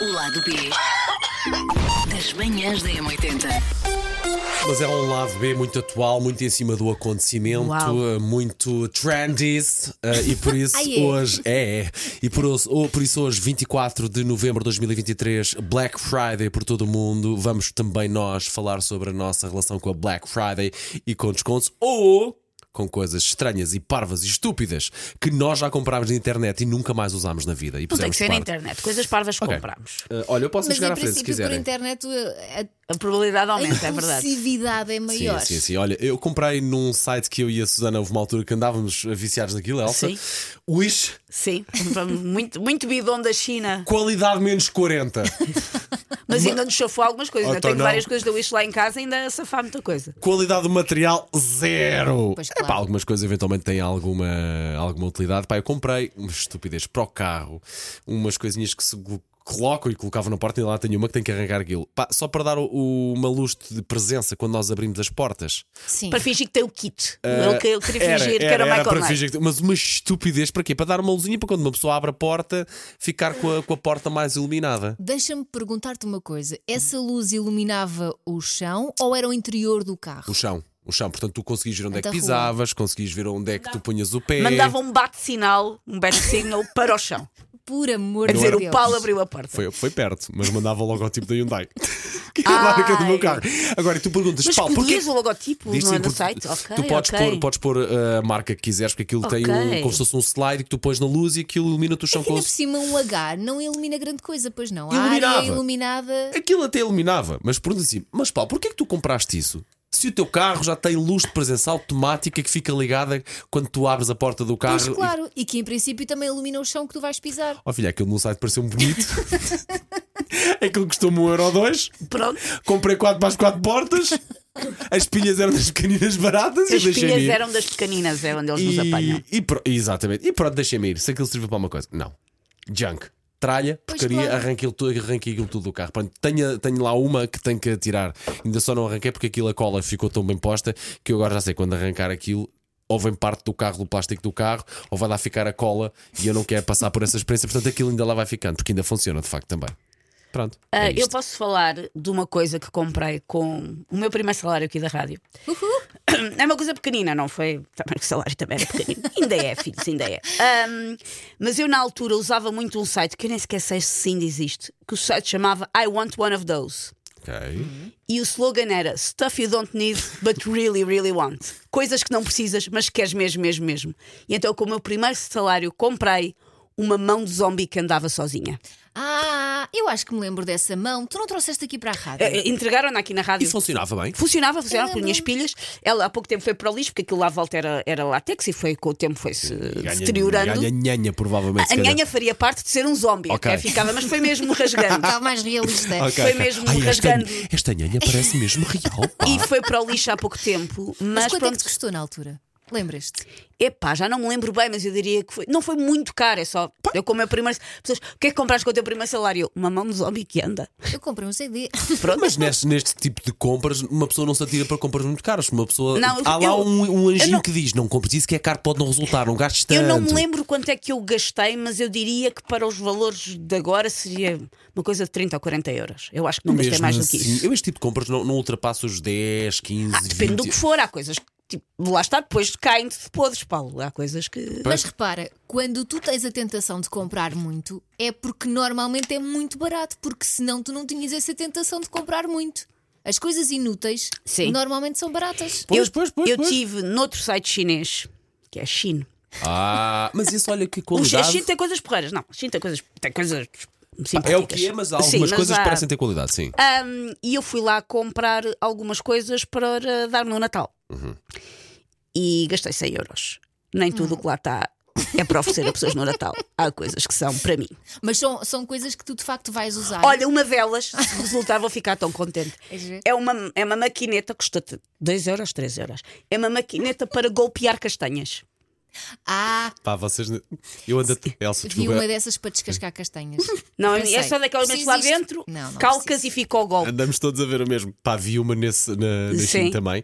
O lado B das manhãs da M80. Mas é um lado B muito atual, muito em cima do acontecimento, Uau. muito trendy eh, e por isso Ai, é? hoje é, é. e por, isso- oh, por isso hoje 24 de novembro de 2023, Black Friday por todo o mundo. Vamos também nós falar sobre a nossa relação com a Black Friday e com descontos ou com coisas estranhas e parvas e estúpidas que nós já comprámos na internet e nunca mais usámos na vida. E Não tem que ser de na parte. internet. Coisas parvas Ok. compramos. Eh, olha, eu posso Mas chegar à frente se princípio, por internet, a, A probabilidade a aumenta, é verdade. impulsividade é maior. Sim, sim, sim. Olha, eu comprei num site que eu e a Susana houve uma altura que andávamos viciados naquilo, Elsa. Sim. Wish, Sim, muito, muito bidon da China. qualidade menos 40. Mas ainda nos chafou algumas coisas. Eu Então tenho não. várias coisas da Wish lá em casa e ainda a safar muita coisa. qualidade do material, zero. Pois, É claro. pá, algumas coisas eventualmente têm alguma, alguma utilidade. Pá, eu comprei uma estupidez para o carro, umas coisinhas que se colocam e colocavam na porta e lá tenho uma que tem que arrancar aquilo. Pá, só para dar o, o- uma luz de presença quando nós abrimos as portas. Sim. Para fingir que tem o kit. ele, que- ele queria fingir que era o Michael fingir que- Mas uma estupidez para quê? Para dar uma luzinha para quando uma pessoa abre a porta ficar com a, com a porta mais iluminada. Deixa-me perguntar-te uma coisa: essa luz iluminava o chão ou era o interior do carro? O chão. O chão, portanto, tu conseguias ver onde é que pisavas, conseguias ver onde é que tu punhas o pé. Mandava um bate-sinal, um bate-signal para o chão. Por amor de dizer, Deus. o Paulo abriu a porta. Foi, foi perto, mas mandava o logotipo da Hyundai. que é a marca do meu carro. Agora, e tu perguntas, Mas Paulo, porquê? o logotipo Diz no, sim, no porque site? Ok, tu podes ok. pôr, podes pôr uh, a marca que quiseres, porque aquilo tem um, como se fosse um slide que tu pões na luz e aquilo ilumina-te o chão Ainda com por os... cima, um H não ilumina grande coisa, pois não. A Iluminava. área iluminada. Aquilo até iluminava, mas pergunta assim: Mas Paulo, porquê é que tu compraste isso? Se o teu carro já tem luz de presença automática que fica ligada quando tu abres a porta do carro. Pois e- claro, e que em princípio também ilumina o chão que tu vais pisar. Ó filha, aquilo no site pareceu-me bonito. aquilo custou-me um euro ou dois. Pronto. Comprei 4 para as 4 portas. As pilhas eram das pequeninas baratas. As e deixei-me pilhas eram das pequeninas, é onde eles nos apanham. E, e pro- exatamente. E pronto, deixei-me ir. Se aquilo serviu para uma coisa. Não. Junk. Tralha, Pois porcaria, claro. arranquei, tudo, arranquei aquilo tudo do carro. Pronto, tenho, tenho lá uma que tenho que tirar. Ainda só não arranquei porque aquilo a cola ficou tão bem posta que eu agora já sei quando arrancar aquilo. Ou vem parte do carro, do plástico do carro, ou vai lá ficar a cola e eu não quero passar por essa experiência, portanto aquilo ainda lá vai ficando, porque ainda funciona de facto também. Pronto. Ah, é eu posso falar de uma coisa que comprei com o meu primeiro salário aqui da rádio. É uma coisa pequenina, não foi? Também o salário também era pequenino. ainda é, filhos, ainda é. Ahm, mas eu na altura usava muito um site que eu nem sequer sei se ainda existe, que o site chamava I Want One of Those. Ok. E o slogan era Stuff you don't need, but really, really want. Coisas que não precisas, mas que queres mesmo, mesmo, mesmo. E então, com o meu primeiro salário, comprei uma mão de zombie que andava sozinha. Ah, eu acho que me lembro dessa mão. Tu não trouxeste aqui para a rádio? Eh, Entregaram-na aqui na E rádio. funcionava bem? Funcionava, funcionava, Eu punha as pilhas. Ela há pouco tempo foi para o lixo, porque aquilo lá à volta era, era látex e foi, com o tempo foi-se deteriorando. Ganha nhanha, provavelmente. se a calhar. nhanha faria parte de ser um zombie, Ok. ok? Ficava, mas foi mesmo rasgando. Estava mais realista. Ok, Foi ok. mesmo Ai, esta, rasgando. esta nhanha parece mesmo real. Pá. e foi para o lixo há pouco tempo. Mas, Mas quanto é que te custou na altura? Lembras-te? epá, já não me lembro bem, mas eu diria que foi. Não foi muito caro, é só. Eu com o meu primeiro. Pessoas, o que é que compraste com o teu primeiro salário? Eu, Uma mão de zombie que anda. Eu comprei um CD. Pronto. Mas neste, neste tipo de compras, uma pessoa não se atira para compras muito caras. Uma pessoa. Não, Há lá eu- um, um anjinho não- que diz: não compres isso que é caro, pode não resultar, não gastes tanto. Eu não me lembro quanto é que eu gastei, mas eu diria que para os valores de agora seria uma coisa de 30 ou 40 euros. Eu acho que não gastei mais do que assim, isso. Eu este tipo de compras não, não ultrapassa os 10, 15, Ah, depende 20. do que for, há coisas que tipo, lá está, depois caem-te de podres, Paulo. Há coisas que. Mas repara, quando tu tens a tentação de comprar muito, é porque normalmente é muito barato, porque senão tu não tinhas essa tentação de comprar muito. As coisas inúteis Sim. normalmente são baratas. Pois, eu pois, pois, eu pois. tive noutro site chinês, que é Chino. Ah, mas isso olha que O qualidade. Chino tem coisas porreiras, não. O Chino tem coisas. Tem coisas. É o que é, mas há Sim, algumas mas coisas há- parecem ter qualidade, sim. Ahm, e eu fui lá comprar algumas coisas para dar no Natal. Uhum. E gastei 100 euros. Nem tudo o que lá está é para oferecer a pessoas no Natal. Há coisas que são para mim. Mas são, são coisas que tu de facto vais usar. Olha, uma delas, se resultar, vou ficar tão contente. Ver? É uma, é uma maquineta, custa-te 2 euros, 3 euros. É uma maquineta para golpear castanhas. Ah, Pá, vocês. Eu ando. Elsa, vi desculpa. uma dessas para descascar castanhas. Não, Eu é só daquelas metes lá dentro, Não, não calcas preciso. e fica o golpe. Andamos todos a ver o mesmo. Pá, vi uma nesse, na, na Sim. Também.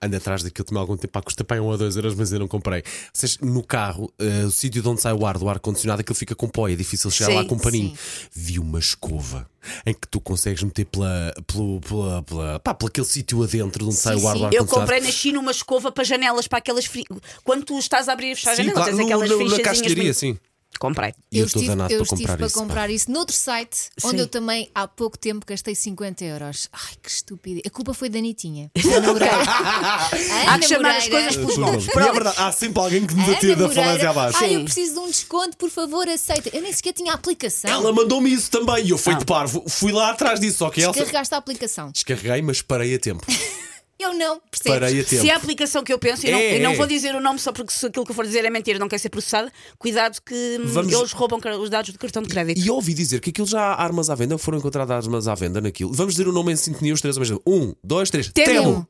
Ando atrás daquilo também há algum tempo, pá, custa para um ou dois euros, mas eu não comprei. Vocês, no carro, eh, o sítio de onde sai o ar do ar-condicionado, aquilo fica com pó, é difícil chegar Sim, lá com um paninho. sim. Vi uma escova em que tu consegues meter pela, pelo, pela, pela, pá, pelo aquele sítio adentro de onde sai o ar do sim. ar-condicionado. Eu comprei na China uma escova para janelas, para aquelas. Fri... Quando tu estás a abrir e fechar Sim, janelas, claro, tens no- aquelas no- na castelharia, muito- sim. Comprei. Eu eu estou estive, danado eu para estive comprar para isso. pá. comprar isso noutro site onde Sim. eu também há pouco tempo gastei 50 euros. Ai, que estúpido. A culpa foi da Anitinha. Há que chamar as coisas pelos Pois nomes. E é verdade, há sempre alguém que me Ana batia da falência abaixo. Ai, eu preciso de um desconto, por favor, aceita. Eu nem sequer tinha a aplicação. Ela mandou-me isso também e eu fui de parvo. Fui lá atrás disso, só que ela. Descarregaste a aplicação. Descarreguei, mas parei a tempo. Eu não, percebes? Se é a aplicação que eu penso, e não, É, e não é. vou dizer o nome só porque se aquilo que eu for dizer é mentira não quer ser processado, cuidado que hum, Vamos- eles roubam os dados do cartão de crédito. E eu ouvi dizer que aquilo já há armas à venda, foram encontradas armas à venda naquilo. Vamos dizer o nome em sintonia os três ao mesmo. Um, dois, três. Temo.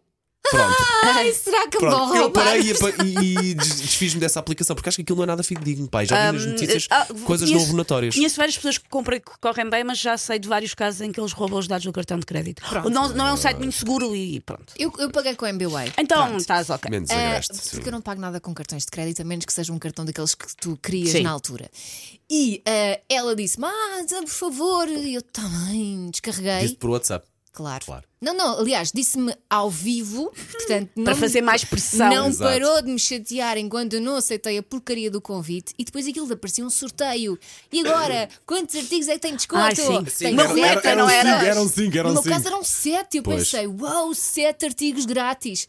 Pronto. Ai, será que me vão Pronto, eu roubar? parei e, e- des- desfiz-me dessa aplicação porque acho que aquilo não é nada fidedigno, pai. Já vi nas notícias Ah, coisas conheço- não abonatórias. Conheço várias pessoas que compram e que correm bem, mas já sei de vários casos em que eles roubam os dados do cartão de crédito. Não, não é um site muito seguro e pronto. Eu, eu paguei com a MBWay. Então Pronto. estás ok. Menos Ah, agreste. sim. porque eu não pago nada com cartões de crédito, a menos que seja um cartão daqueles que tu crias Sim. na altura. E ah, ela disse-me: Ah, por favor, e eu também descarreguei. Disse por WhatsApp. Claro. Claro. Não, não, aliás, disse-me ao vivo, portanto, não Para me- fazer mais pressão. Não Exato. parou de me chatear enquanto eu não aceitei a porcaria do convite e depois aquilo aparecia um sorteio. E agora, quantos artigos é que tem desconto? Ai, sim. Tem Uma sete. roleta, não era? cinco, eram cinco, eram No meu cinco. caso eram sete. Eu Pois. pensei, uau, sete artigos grátis.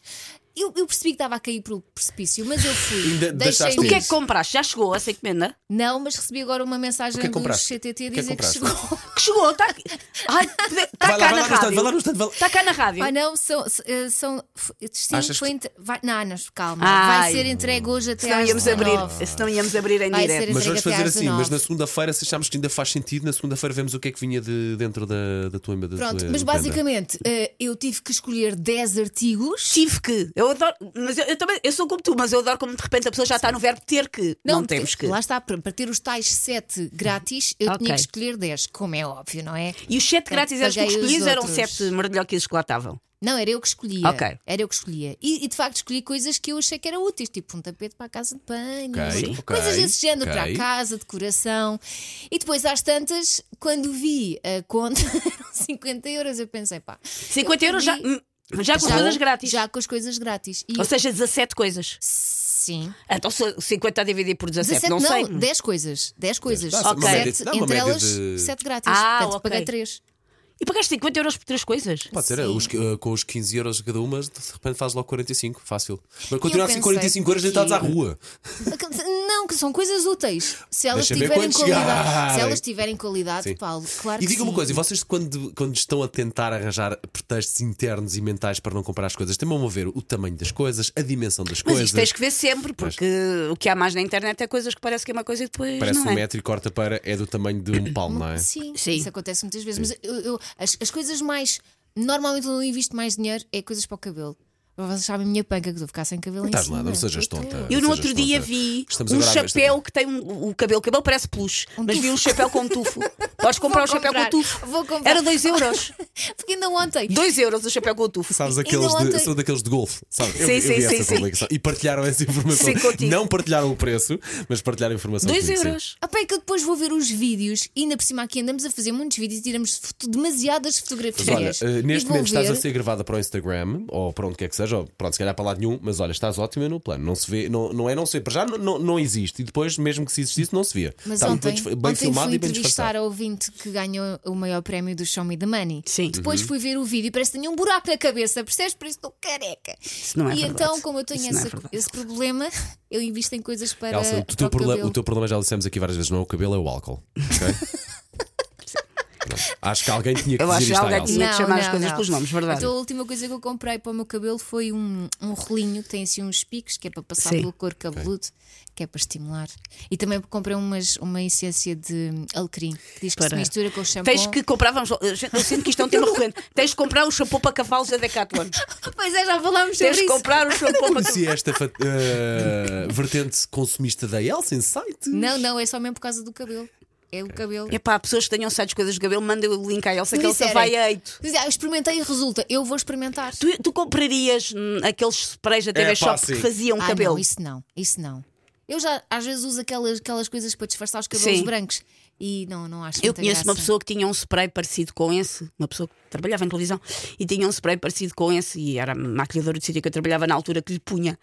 Eu, eu percebi que estava a cair pelo precipício, mas eu fui. Ainda deixaste O que é que compraste? Já chegou essa encomenda? Não, mas recebi agora uma mensagem O que é que do? CTT a O que é que dizer que, compraste? chegou. Que chegou, está aqui. Ai, está Vai lá, cá na rádio. Está cá na rádio. Ah, não, são. eh, são f- sim, Achas foi que- entre- vai, não, não, calma. Ai. Vai ser entregue hoje até Se não às íamos abrir, 19. se não íamos abrir em direto. Mas vamos fazer assim, mas 19. na segunda-feira, se acharmos que ainda faz sentido, na segunda-feira vemos o que é que vinha de dentro da, da tua da Pronto, tua mas encomenda. basicamente eh, eu tive que escolher 10 artigos. Tive que. Eu adoro. Mas eu, eu também. Eu sou como tu, mas eu adoro como de repente a pessoa já está no verbo ter que. Não, porque temos que. Lá está, para para ter os tais 7 grátis, eu Ok. tinha que escolher 10, como é óbvio, não é? E os sete grátis eram os que tu Paguei os escolhias eram outros. sete merdelhoquices que lá estavam. Não, era eu que escolhia. Ok. Era eu que escolhia. E, e, de facto escolhi coisas que eu achei que eram úteis, tipo um tapete para a casa de banho, Ok, Sim. ok, coisas desse género para a casa, decoração. E depois, às tantas, quando vi a conta, eram 50 euros, eu pensei, pá. 50 eu euros já, já com as coisas grátis. Já com as coisas grátis. E Ou seja, 17 coisas. sim. Então se 50 a dividir por 17, 17 não, não, sei. 10 coisas. 10 coisas. Dá-se uma Ok. média- Sete, dá uma entre média elas, de- 7 grátis. Ah, Portanto, ok. paguei 3. E pagaste 50 euros por três coisas? Pode ser, Sim. os, eh, com os 15 euros cada uma, de repente faz logo 45, fácil. Mas continuar assim pensei, 45 euros deitados à rua. Não, que são coisas úteis. Se elas Deixa ver tiverem qualidade, chegarem. se elas tiverem qualidade, Sim. Paulo, claro E que diga uma sim. coisa, e vocês quando, quando estão a tentar arranjar pretextos internos e mentais para não comprar as coisas, também vão ver o tamanho das coisas, a dimensão das Mas coisas. isto tens que ver sempre, porque o que há mais na internet é coisas que parece que é uma coisa e depois Parece não um é. metro e corta para é do tamanho de um palmo, não é? Sim, Sim. isso acontece muitas vezes. Mas eu, eu- as, as coisas mais. Normalmente, onde eu invisto mais dinheiro é coisas para o cabelo. Vocês sabem a minha panca que estou a ficar sem cabelo em Estás cima. nada, não sejas Eu tonta. Eu no outro dia vi Estamos um agora a ver esta- chapéu que tem um, o cabelo. O cabelo parece peluche, mas vi um chapéu com tufo. Podes comprar o chapéu com tufo. vou comprar. Era 2 euros. Porque ainda ontem. 2 euros o chapéu com o tufo. Sabes Ainda aqueles de, ontem- são daqueles de golfe, sabe? Eu, Sim, eu sim, vi sim, essa sim. publicação e partilharam essa informação. Sim, contigo. não partilharam o preço, mas partilharam a informação. 2 comigo, sim. euros. Ah, pá, é que eu depois vou ver os vídeos e ainda por cima aqui andamos a fazer muitos vídeos e tiramos foto- demasiadas Mas olha, fotografias. eh, E neste vou momento estás ver- a ser gravada para o Instagram ou para onde quer que seja, ou pronto, se calhar para lado nenhum, mas olha, estás ótima no plano. Não se vê, não, não é não se vê, para já não, não, não existe e depois, mesmo que se existisse, não se via. Mas Está muito ontem, bem, bem ontem filmado fui e bem entrevistar a ouvinte que ganhou o maior prémio do Show Me the Money. Sim. Uhum. Depois fui ver o vídeo e parece que tinha um buraco na cabeça, percebes? Por isso estou careca. não é e verdade. então, como eu tenho Isso não é esse, problema, eu invisto em coisas para, Elsa, o, para teu o problema, cabelo. o teu problema já dissemos aqui várias vezes, não é o cabelo, é o álcool. ok? Acho que alguém tinha que Eu dizer acho que isto alguém Elsa. tinha que chamar as coisas pelos nomes, verdade. Então, a última coisa que eu comprei para o meu cabelo foi um, um rolinho que tem assim uns picos, que é para passar Sim. pelo couro cabeludo, que é para estimular. E também comprei umas, uma essência de alecrim, que diz que se Para- mistura com o shampoo. Tens que comprar, vamos, eu sinto que isto é um tema recorrente. Tens de comprar o shampoo para cavalos da Decathlon. Pois é, já falámos Tens sobre de isso. comprar o shampoo para Conheci esta fa- eh, vertente consumista da Elsa em site. Não, não, é só mesmo por causa do cabelo. É o cabelo. Epá, pessoas que tenham sites coisas de cabelo, mandem o link à Elsa que Se Elsa vai a eito. "Ah, eu experimentei e resulta, eu vou experimentar. Tu, tu comprarias hum, aqueles sprays da TV É, pá, Shop sim. que faziam ah, cabelo? não, isso não, isso não. Eu já às vezes uso aquelas, aquelas coisas para disfarçar os cabelos Sim. brancos e não, não acho Eu muita conheço uma graça. pessoa que tinha um spray parecido com esse, uma pessoa que trabalhava em televisão e tinha um spray parecido com esse e era maquilhadora de sítio que eu trabalhava na altura que lhe punha.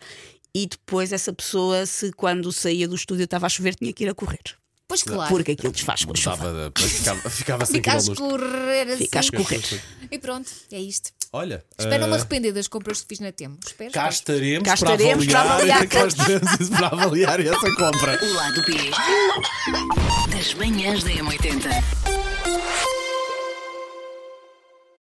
E depois essa pessoa, se quando saía do estúdio estava a chover, tinha que ir a correr. Pois claro. Porque aquilo desfaz com a chuva. Estava, ficava, ficava sem Fica a escorrer assim. Fica a escorrer. E pronto, é isto. Olha, Espero não me eh, arrepender das compras que fiz na Temo. Espero. cá estaremos, Cá estaremos para para avaliar, avaliar. cá estaremos para avaliar essa compra. O lado B das manhãs da M80.